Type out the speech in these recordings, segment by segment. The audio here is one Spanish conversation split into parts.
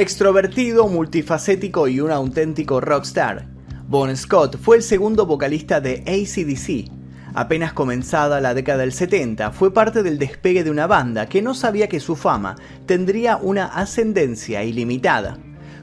Extrovertido, multifacético y un auténtico rockstar, Bon Scott fue el segundo vocalista de ACDC. Apenas comenzada la década del 70, fue parte del despegue de una banda que no sabía que su fama tendría una ascendencia ilimitada.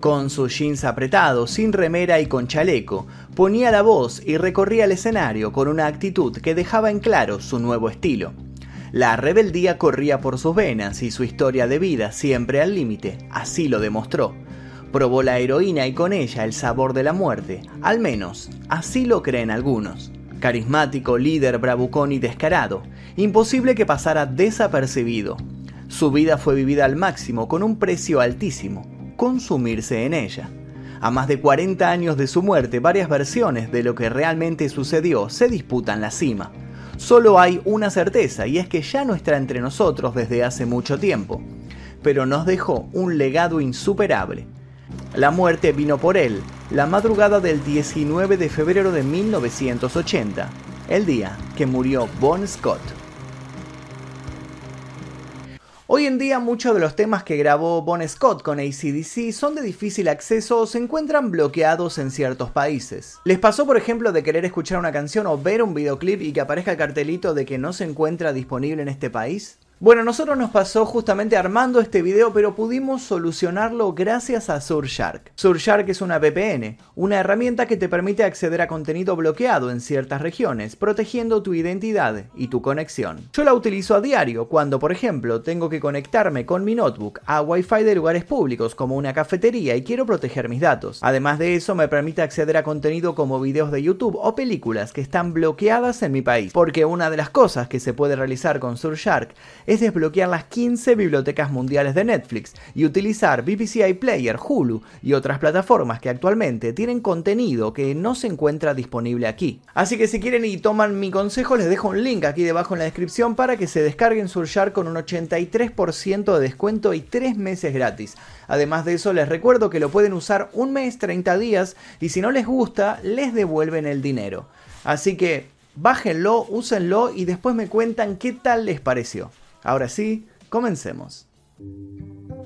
Con sus jeans apretados, sin remera y con chaleco, ponía la voz y recorría el escenario con una actitud que dejaba en claro su nuevo estilo. La rebeldía corría por sus venas y su historia de vida siempre al límite, así lo demostró. Probó la heroína y con ella el sabor de la muerte, al menos así lo creen algunos. Carismático, líder, bravucón y descarado, imposible que pasara desapercibido. Su vida fue vivida al máximo con un precio altísimo, consumirse en ella. A más de 40 años de su muerte, varias versiones de lo que realmente sucedió se disputan la cima. Solo hay una certeza y es que ya no está entre nosotros desde hace mucho tiempo, pero nos dejó un legado insuperable, la muerte vino por él la madrugada del 19 de febrero de 1980, el día que murió Bon Scott. Hoy en día muchos de los temas que grabó Bon Scott con ACDC son de difícil acceso o se encuentran bloqueados en ciertos países. ¿Les pasó por ejemplo de querer escuchar una canción o ver un videoclip y que aparezca el cartelito de que no se encuentra disponible en este país? Bueno, nosotros nos pasó justamente armando este video, pero pudimos solucionarlo gracias a Surfshark. Surfshark es una VPN, una herramienta que te permite acceder a contenido bloqueado en ciertas regiones, protegiendo tu identidad y tu conexión. Yo la utilizo a diario cuando, por ejemplo, tengo que conectarme con mi notebook a Wi-Fi de lugares públicos como una cafetería y quiero proteger mis datos. Además de eso, me permite acceder a contenido como videos de YouTube o películas que están bloqueadas en mi país, porque una de las cosas que se puede realizar con Surfshark es desbloquear las 15 bibliotecas mundiales de Netflix y utilizar BBC iPlayer, Hulu y otras plataformas que actualmente tienen contenido que no se encuentra disponible aquí. Así que si quieren y toman mi consejo, les dejo un link aquí debajo en la descripción para que se descarguen Surfshark con un 83% de descuento y 3 meses gratis. Además de eso, les recuerdo que lo pueden usar un mes, 30 días y si no les gusta, les devuelven el dinero. Así que bájenlo, úsenlo y después me cuentan qué tal les pareció. Ahora sí, comencemos.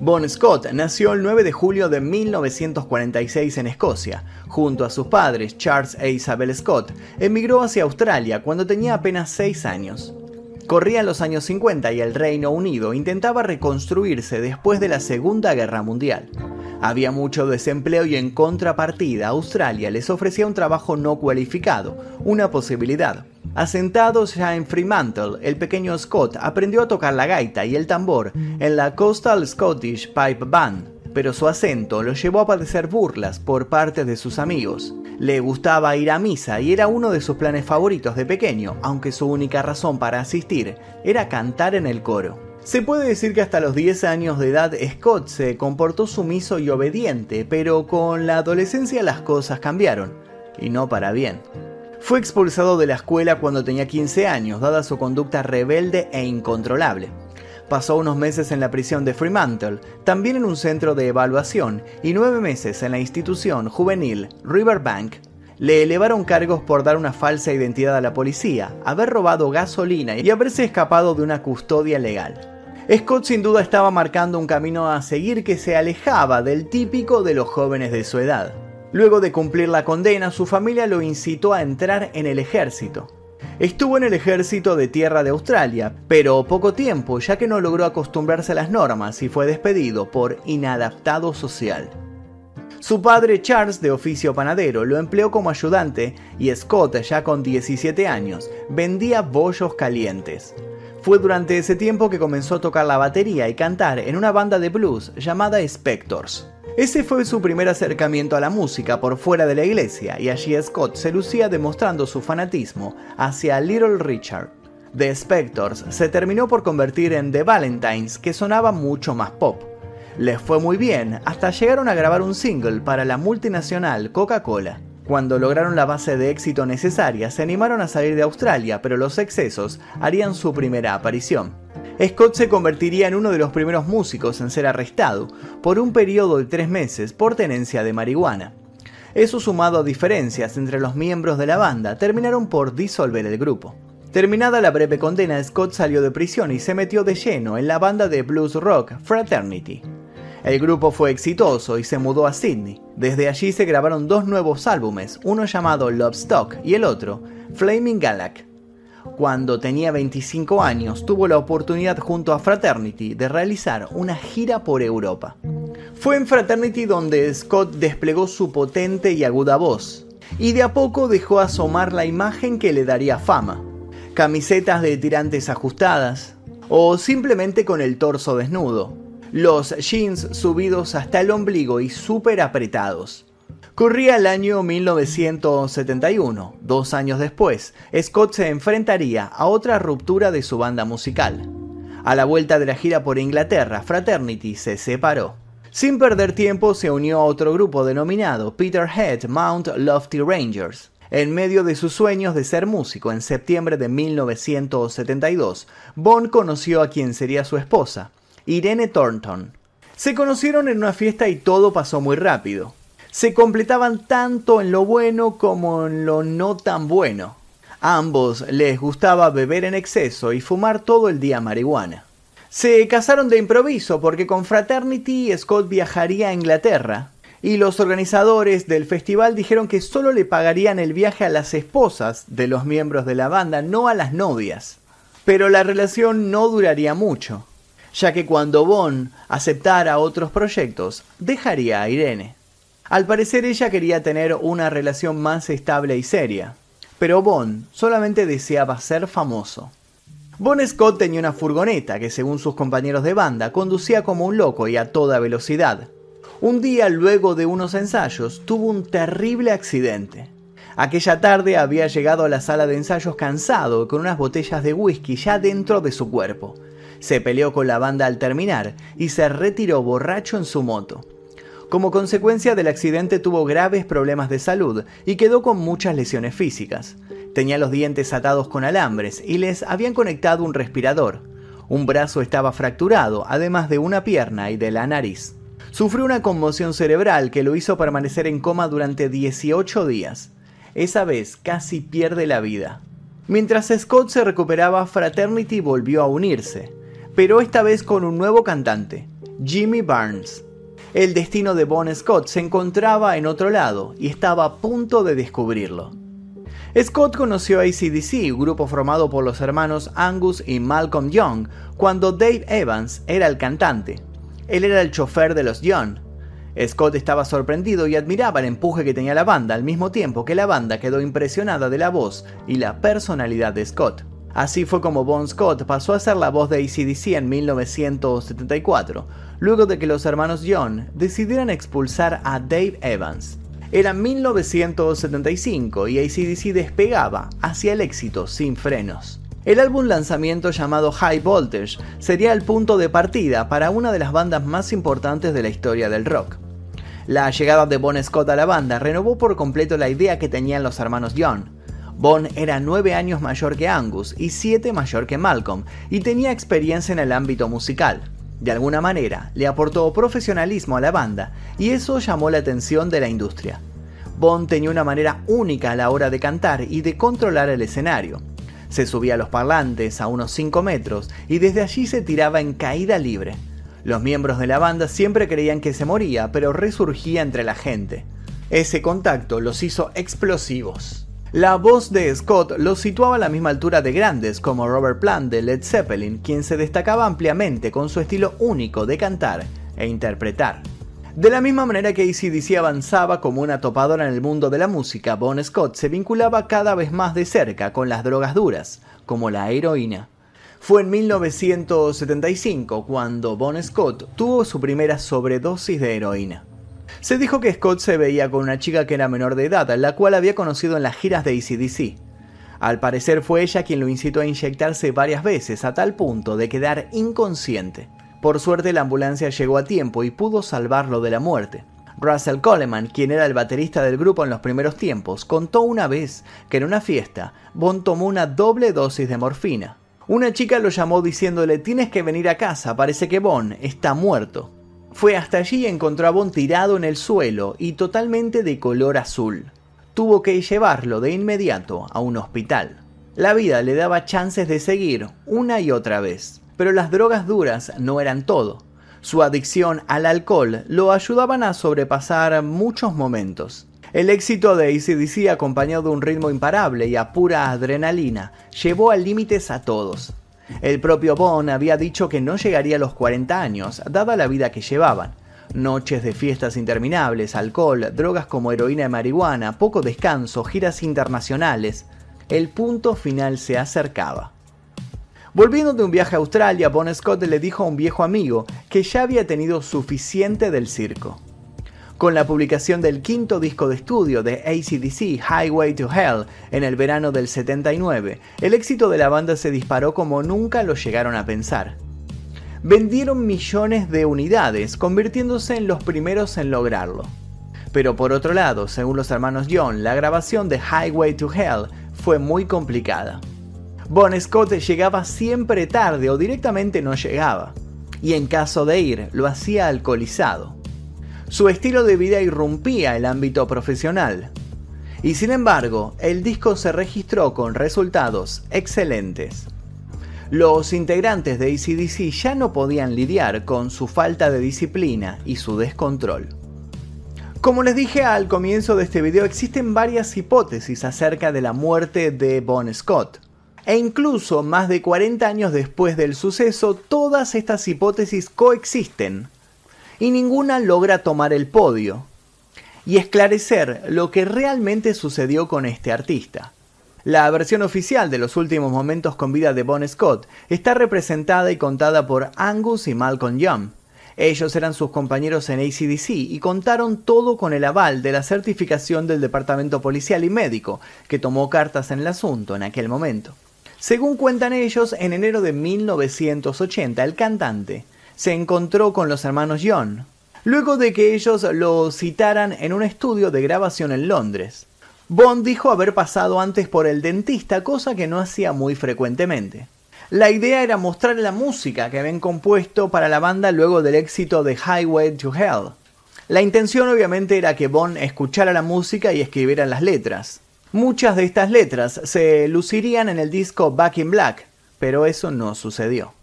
Bon Scott nació el 9 de julio de 1946 en Escocia. Junto a sus padres, Charles e Isabel Scott, emigró hacia Australia cuando tenía apenas 6 años. Corrían los años 50 y el Reino Unido intentaba reconstruirse después de la Segunda Guerra Mundial. Había mucho desempleo y en contrapartida Australia les ofrecía un trabajo no cualificado, una posibilidad. Asentados ya en Fremantle, el pequeño Scott aprendió a tocar la gaita y el tambor en la Coastal Scottish Pipe Band, pero su acento lo llevó a padecer burlas por parte de sus amigos. Le gustaba ir a misa y era uno de sus planes favoritos de pequeño, aunque su única razón para asistir era cantar en el coro. Se puede decir que hasta los 10 años de edad Scott se comportó sumiso y obediente, pero con la adolescencia las cosas cambiaron, y no para bien. Fue expulsado de la escuela cuando tenía 15 años, dada su conducta rebelde e incontrolable. Pasó unos meses en la prisión de Fremantle, también en un centro de evaluación, y nueve meses en la institución juvenil Riverbank. Le elevaron cargos por dar una falsa identidad a la policía, haber robado gasolina y haberse escapado de una custodia legal. Scott sin duda estaba marcando un camino a seguir que se alejaba del típico de los jóvenes de su edad. Luego de cumplir la condena, su familia lo incitó a entrar en el ejército. Estuvo en el ejército de tierra de Australia, pero poco tiempo ya que no logró acostumbrarse a las normas y fue despedido por inadaptado social. Su padre Charles, de oficio panadero, lo empleó como ayudante y Scott, ya con 17 años, vendía bollos calientes. Fue durante ese tiempo que comenzó a tocar la batería y cantar en una banda de blues llamada Spectors. Ese fue su primer acercamiento a la música por fuera de la iglesia y allí Scott se lucía demostrando su fanatismo hacia Little Richard. The Spectors se terminó por convertir en The Valentines que sonaba mucho más pop. Les fue muy bien hasta llegaron a grabar un single para la multinacional Coca-Cola. Cuando lograron la base de éxito necesaria se animaron a salir de Australia pero los excesos harían su primera aparición. Scott se convertiría en uno de los primeros músicos en ser arrestado por un periodo de tres meses por tenencia de marihuana. Eso sumado a diferencias entre los miembros de la banda terminaron por disolver el grupo. Terminada la breve condena, Scott salió de prisión y se metió de lleno en la banda de blues rock Fraternity. El grupo fue exitoso y se mudó a Sydney. Desde allí se grabaron dos nuevos álbumes, uno llamado Love Stock y el otro, Flaming Galac. Cuando tenía 25 años, tuvo la oportunidad junto a Fraternity de realizar una gira por Europa. Fue en Fraternity donde Scott desplegó su potente y aguda voz, y de a poco dejó asomar la imagen que le daría fama. Camisetas de tirantes ajustadas, o simplemente con el torso desnudo, los jeans subidos hasta el ombligo y súper apretados. Corría el año 1971. Dos años después, Scott se enfrentaría a otra ruptura de su banda musical. A la vuelta de la gira por Inglaterra, Fraternity se separó. Sin perder tiempo, se unió a otro grupo denominado Peterhead Mount Lofty Rangers. En medio de sus sueños de ser músico en septiembre de 1972, Bond conoció a quien sería su esposa, Irene Thornton. Se conocieron en una fiesta y todo pasó muy rápido se completaban tanto en lo bueno como en lo no tan bueno. A ambos les gustaba beber en exceso y fumar todo el día marihuana. Se casaron de improviso porque con Fraternity Scott viajaría a Inglaterra y los organizadores del festival dijeron que solo le pagarían el viaje a las esposas de los miembros de la banda, no a las novias. Pero la relación no duraría mucho, ya que cuando Bond aceptara otros proyectos, dejaría a Irene. Al parecer ella quería tener una relación más estable y seria, pero Bond solamente deseaba ser famoso. Bon Scott tenía una furgoneta que según sus compañeros de banda conducía como un loco y a toda velocidad. Un día luego de unos ensayos tuvo un terrible accidente. Aquella tarde había llegado a la sala de ensayos cansado con unas botellas de whisky ya dentro de su cuerpo. Se peleó con la banda al terminar y se retiró borracho en su moto. Como consecuencia del accidente tuvo graves problemas de salud y quedó con muchas lesiones físicas. Tenía los dientes atados con alambres y les habían conectado un respirador. Un brazo estaba fracturado, además de una pierna y de la nariz. Sufrió una conmoción cerebral que lo hizo permanecer en coma durante 18 días. Esa vez casi pierde la vida. Mientras Scott se recuperaba, Fraternity volvió a unirse, pero esta vez con un nuevo cantante, Jimmy Barnes. El destino de Bon Scott se encontraba en otro lado y estaba a punto de descubrirlo. Scott conoció a ACDC, grupo formado por los hermanos Angus y Malcolm Young, cuando Dave Evans era el cantante. Él era el chofer de los Young. Scott estaba sorprendido y admiraba el empuje que tenía la banda al mismo tiempo que la banda quedó impresionada de la voz y la personalidad de Scott. Así fue como Bon Scott pasó a ser la voz de ACDC en 1974, luego de que los hermanos John decidieran expulsar a Dave Evans. Era 1975 y ACDC despegaba hacia el éxito sin frenos. El álbum lanzamiento llamado High Voltage sería el punto de partida para una de las bandas más importantes de la historia del rock. La llegada de Bon Scott a la banda renovó por completo la idea que tenían los hermanos John, Bon era 9 años mayor que Angus y 7 mayor que Malcolm y tenía experiencia en el ámbito musical. De alguna manera, le aportó profesionalismo a la banda y eso llamó la atención de la industria. Bon tenía una manera única a la hora de cantar y de controlar el escenario. Se subía a los parlantes a unos 5 metros y desde allí se tiraba en caída libre. Los miembros de la banda siempre creían que se moría, pero resurgía entre la gente. Ese contacto los hizo explosivos. La voz de Scott lo situaba a la misma altura de grandes como Robert Plant de Led Zeppelin, quien se destacaba ampliamente con su estilo único de cantar e interpretar. De la misma manera que ACDC avanzaba como una topadora en el mundo de la música, Bon Scott se vinculaba cada vez más de cerca con las drogas duras, como la heroína. Fue en 1975 cuando Bon Scott tuvo su primera sobredosis de heroína. Se dijo que Scott se veía con una chica que era menor de edad, la cual había conocido en las giras de ACDC. Al parecer fue ella quien lo incitó a inyectarse varias veces a tal punto de quedar inconsciente. Por suerte la ambulancia llegó a tiempo y pudo salvarlo de la muerte. Russell Coleman, quien era el baterista del grupo en los primeros tiempos, contó una vez que en una fiesta Bon tomó una doble dosis de morfina. Una chica lo llamó diciéndole tienes que venir a casa, parece que Bon está muerto. Fue hasta allí y encontró a Bon tirado en el suelo y totalmente de color azul. Tuvo que llevarlo de inmediato a un hospital. La vida le daba chances de seguir una y otra vez, pero las drogas duras no eran todo. Su adicción al alcohol lo ayudaban a sobrepasar muchos momentos. El éxito de ACDC, acompañado de un ritmo imparable y a pura adrenalina, llevó a límites a todos. El propio Bon había dicho que no llegaría a los 40 años, dada la vida que llevaban. Noches de fiestas interminables, alcohol, drogas como heroína y marihuana, poco descanso, giras internacionales. El punto final se acercaba. Volviendo de un viaje a Australia, Bon Scott le dijo a un viejo amigo que ya había tenido suficiente del circo. Con la publicación del quinto disco de estudio de ACDC, Highway to Hell, en el verano del 79, el éxito de la banda se disparó como nunca lo llegaron a pensar. Vendieron millones de unidades, convirtiéndose en los primeros en lograrlo. Pero por otro lado, según los hermanos John, la grabación de Highway to Hell fue muy complicada. Bon Scott llegaba siempre tarde o directamente no llegaba, y en caso de ir lo hacía alcoholizado. Su estilo de vida irrumpía el ámbito profesional, y sin embargo, el disco se registró con resultados excelentes. Los integrantes de ACDC ya no podían lidiar con su falta de disciplina y su descontrol. Como les dije al comienzo de este video, existen varias hipótesis acerca de la muerte de Bon Scott. E incluso más de 40 años después del suceso, todas estas hipótesis coexisten y ninguna logra tomar el podio y esclarecer lo que realmente sucedió con este artista. La versión oficial de los últimos momentos con vida de Bon Scott está representada y contada por Angus y Malcolm Young. Ellos eran sus compañeros en ACDC y contaron todo con el aval de la certificación del Departamento Policial y Médico, que tomó cartas en el asunto en aquel momento. Según cuentan ellos, en enero de 1980 el cantante se encontró con los hermanos John, luego de que ellos lo citaran en un estudio de grabación en Londres. Bond dijo haber pasado antes por el dentista, cosa que no hacía muy frecuentemente. La idea era mostrar la música que habían compuesto para la banda luego del éxito de Highway to Hell. La intención obviamente era que Bond escuchara la música y escribiera las letras. Muchas de estas letras se lucirían en el disco Back in Black, pero eso no sucedió.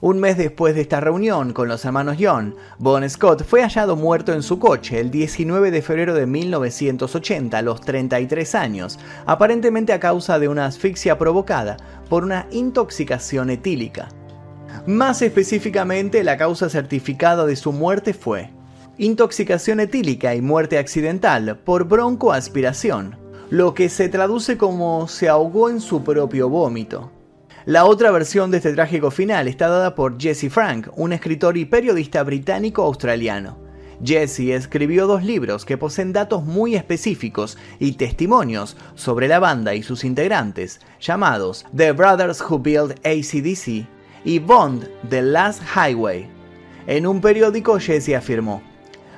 Un mes después de esta reunión con los hermanos John, Bon Scott fue hallado muerto en su coche el 19 de febrero de 1980 a los 33 años, aparentemente a causa de una asfixia provocada por una intoxicación etílica. Más específicamente, la causa certificada de su muerte fue intoxicación etílica y muerte accidental por broncoaspiración lo que se traduce como se ahogó en su propio vómito. La otra versión de este trágico final está dada por Jesse Frank, un escritor y periodista británico-australiano. Jesse escribió dos libros que poseen datos muy específicos y testimonios sobre la banda y sus integrantes, llamados The Brothers Who Built ACDC y Bond, The Last Highway. En un periódico Jesse afirmó,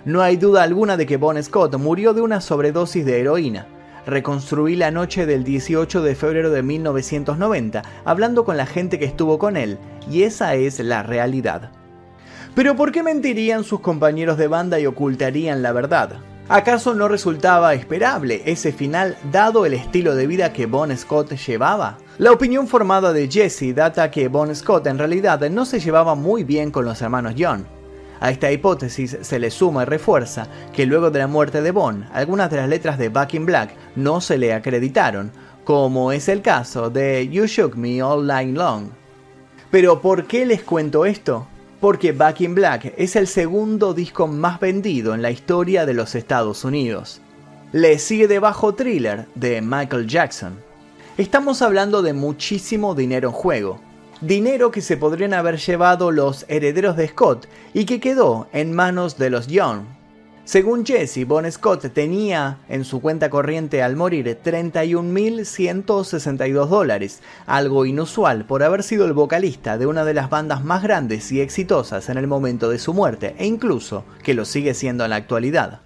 No hay duda alguna de que Bon Scott murió de una sobredosis de heroína reconstruí la noche del 18 de febrero de 1990, hablando con la gente que estuvo con él, y esa es la realidad. Pero ¿por qué mentirían sus compañeros de banda y ocultarían la verdad? ¿Acaso no resultaba esperable ese final dado el estilo de vida que Bon Scott llevaba? La opinión formada de Jesse data que Bon Scott en realidad no se llevaba muy bien con los hermanos John. A esta hipótesis se le suma y refuerza que luego de la muerte de Bond, algunas de las letras de Back in Black no se le acreditaron, como es el caso de You Shook Me All Night Long. Pero ¿por qué les cuento esto? Porque Back in Black es el segundo disco más vendido en la historia de los Estados Unidos. Le sigue debajo Thriller de Michael Jackson. Estamos hablando de muchísimo dinero en juego, dinero que se podrían haber llevado los herederos de Scott y que quedó en manos de los Young. Según Jesse, Bon Scott tenía en su cuenta corriente al morir 31.162 dólares, algo inusual por haber sido el vocalista de una de las bandas más grandes y exitosas en el momento de su muerte, e incluso que lo sigue siendo en la actualidad.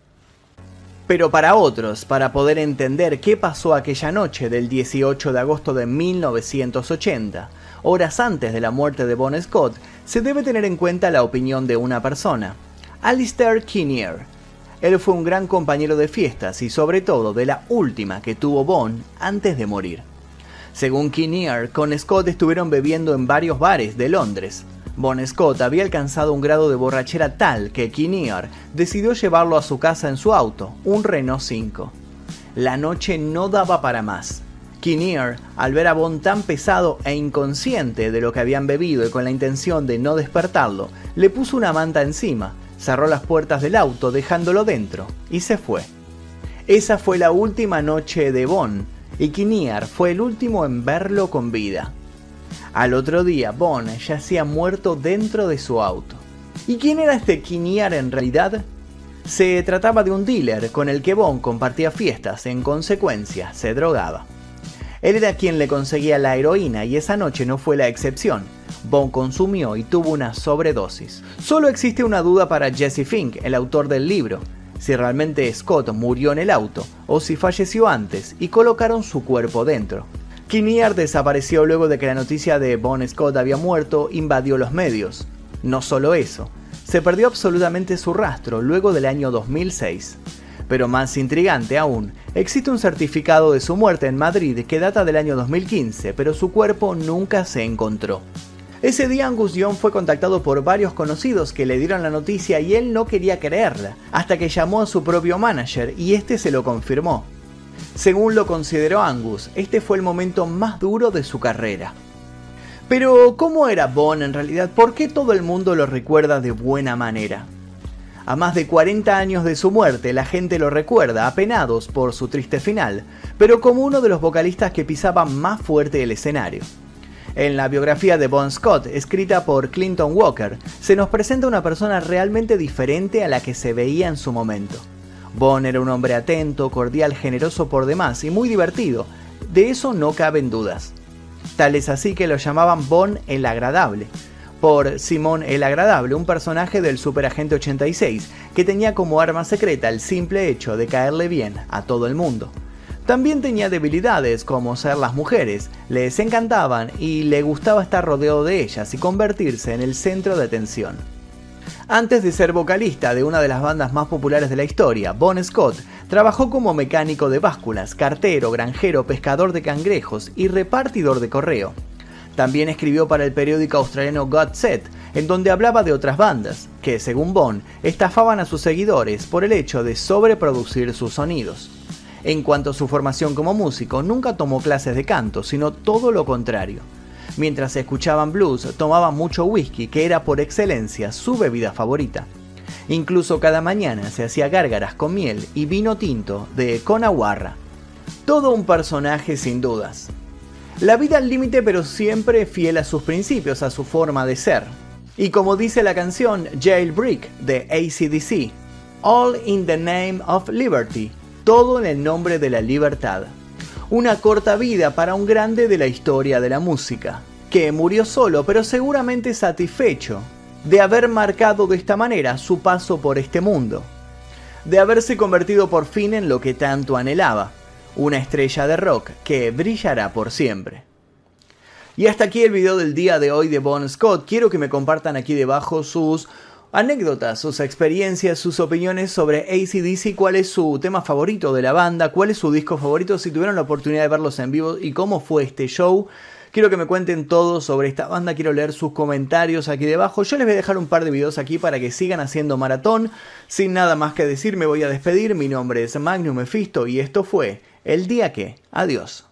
Pero para otros, para poder entender qué pasó aquella noche del 18 de agosto de 1980, horas antes de la muerte de Bon Scott, se debe tener en cuenta la opinión de una persona, Alistair Kinnear. Él fue un gran compañero de fiestas y sobre todo de la última que tuvo Bon antes de morir. Según Kinnear, con Scott estuvieron bebiendo en varios bares de Londres. Bon Scott había alcanzado un grado de borrachera tal que Kinnear decidió llevarlo a su casa en su auto, un Renault 5. La noche no daba para más. Kinnear, al ver a Bon tan pesado e inconsciente de lo que habían bebido y con la intención de no despertarlo, le puso una manta encima, cerró las puertas del auto dejándolo dentro y se fue. Esa fue la última noche de Bon y Kinnear fue el último en verlo con vida. Al otro día, Bon yacía muerto dentro de su auto. ¿Y quién era este Kinnear en realidad? Se trataba de un dealer con el que Bon compartía fiestas, en consecuencia se drogaba. Él era quien le conseguía la heroína y esa noche no fue la excepción. Bond consumió y tuvo una sobredosis. Solo existe una duda para Jesse Fink, el autor del libro, si realmente Scott murió en el auto o si falleció antes y colocaron su cuerpo dentro. Kinnear desapareció luego de que la noticia de Bon Scott había muerto invadió los medios. No solo eso, se perdió absolutamente su rastro luego del año 2006. Pero más intrigante aún, existe un certificado de su muerte en Madrid que data del año 2015, pero su cuerpo nunca se encontró. Ese día Angus Young fue contactado por varios conocidos que le dieron la noticia y él no quería creerla, hasta que llamó a su propio manager y este se lo confirmó. Según lo consideró Angus, este fue el momento más duro de su carrera. Pero, ¿cómo era Bond en realidad? ¿Por qué todo el mundo lo recuerda de buena manera? A más de 40 años de su muerte, la gente lo recuerda, apenados por su triste final, pero como uno de los vocalistas que pisaba más fuerte el escenario. En la biografía de Bon Scott, escrita por Clinton Walker, se nos presenta una persona realmente diferente a la que se veía en su momento. Bon era un hombre atento, cordial, generoso por demás y muy divertido, de eso no caben dudas. Tal es así que lo llamaban Bon el Agradable, por Simón el Agradable, un personaje del Superagente 86, que tenía como arma secreta el simple hecho de caerle bien a todo el mundo. También tenía debilidades como ser las mujeres, les encantaban y le gustaba estar rodeado de ellas y convertirse en el centro de atención. Antes de ser vocalista de una de las bandas más populares de la historia, Bon Scott trabajó como mecánico de básculas, cartero, granjero, pescador de cangrejos y repartidor de correo. También escribió para el periódico australiano God Set, en donde hablaba de otras bandas, que, según Bond, estafaban a sus seguidores por el hecho de sobreproducir sus sonidos. En cuanto a su formación como músico, nunca tomó clases de canto, sino todo lo contrario. Mientras escuchaban blues, tomaba mucho whisky, que era por excelencia su bebida favorita. Incluso cada mañana se hacía gárgaras con miel y vino tinto de Conaguarra. Todo un personaje sin dudas. La vida al límite pero siempre fiel a sus principios, a su forma de ser. Y como dice la canción Jailbreak de ACDC, All in the Name of Liberty, todo en el nombre de la libertad. Una corta vida para un grande de la historia de la música, que murió solo pero seguramente satisfecho de haber marcado de esta manera su paso por este mundo, de haberse convertido por fin en lo que tanto anhelaba, una estrella de rock que brillará por siempre. Y hasta aquí el video del día de hoy de Bon Scott. Quiero que me compartan aquí debajo sus anécdotas, sus experiencias, sus opiniones sobre ACDC, cuál es su tema favorito de la banda, cuál es su disco favorito, si tuvieron la oportunidad de verlos en vivo y cómo fue este show. Quiero que me cuenten todo sobre esta banda, quiero leer sus comentarios aquí debajo. Yo les voy a dejar un par de videos aquí para que sigan haciendo maratón. Sin nada más que decir, me voy a despedir. Mi nombre es Magnum Mephisto y esto fue el día que. Adiós.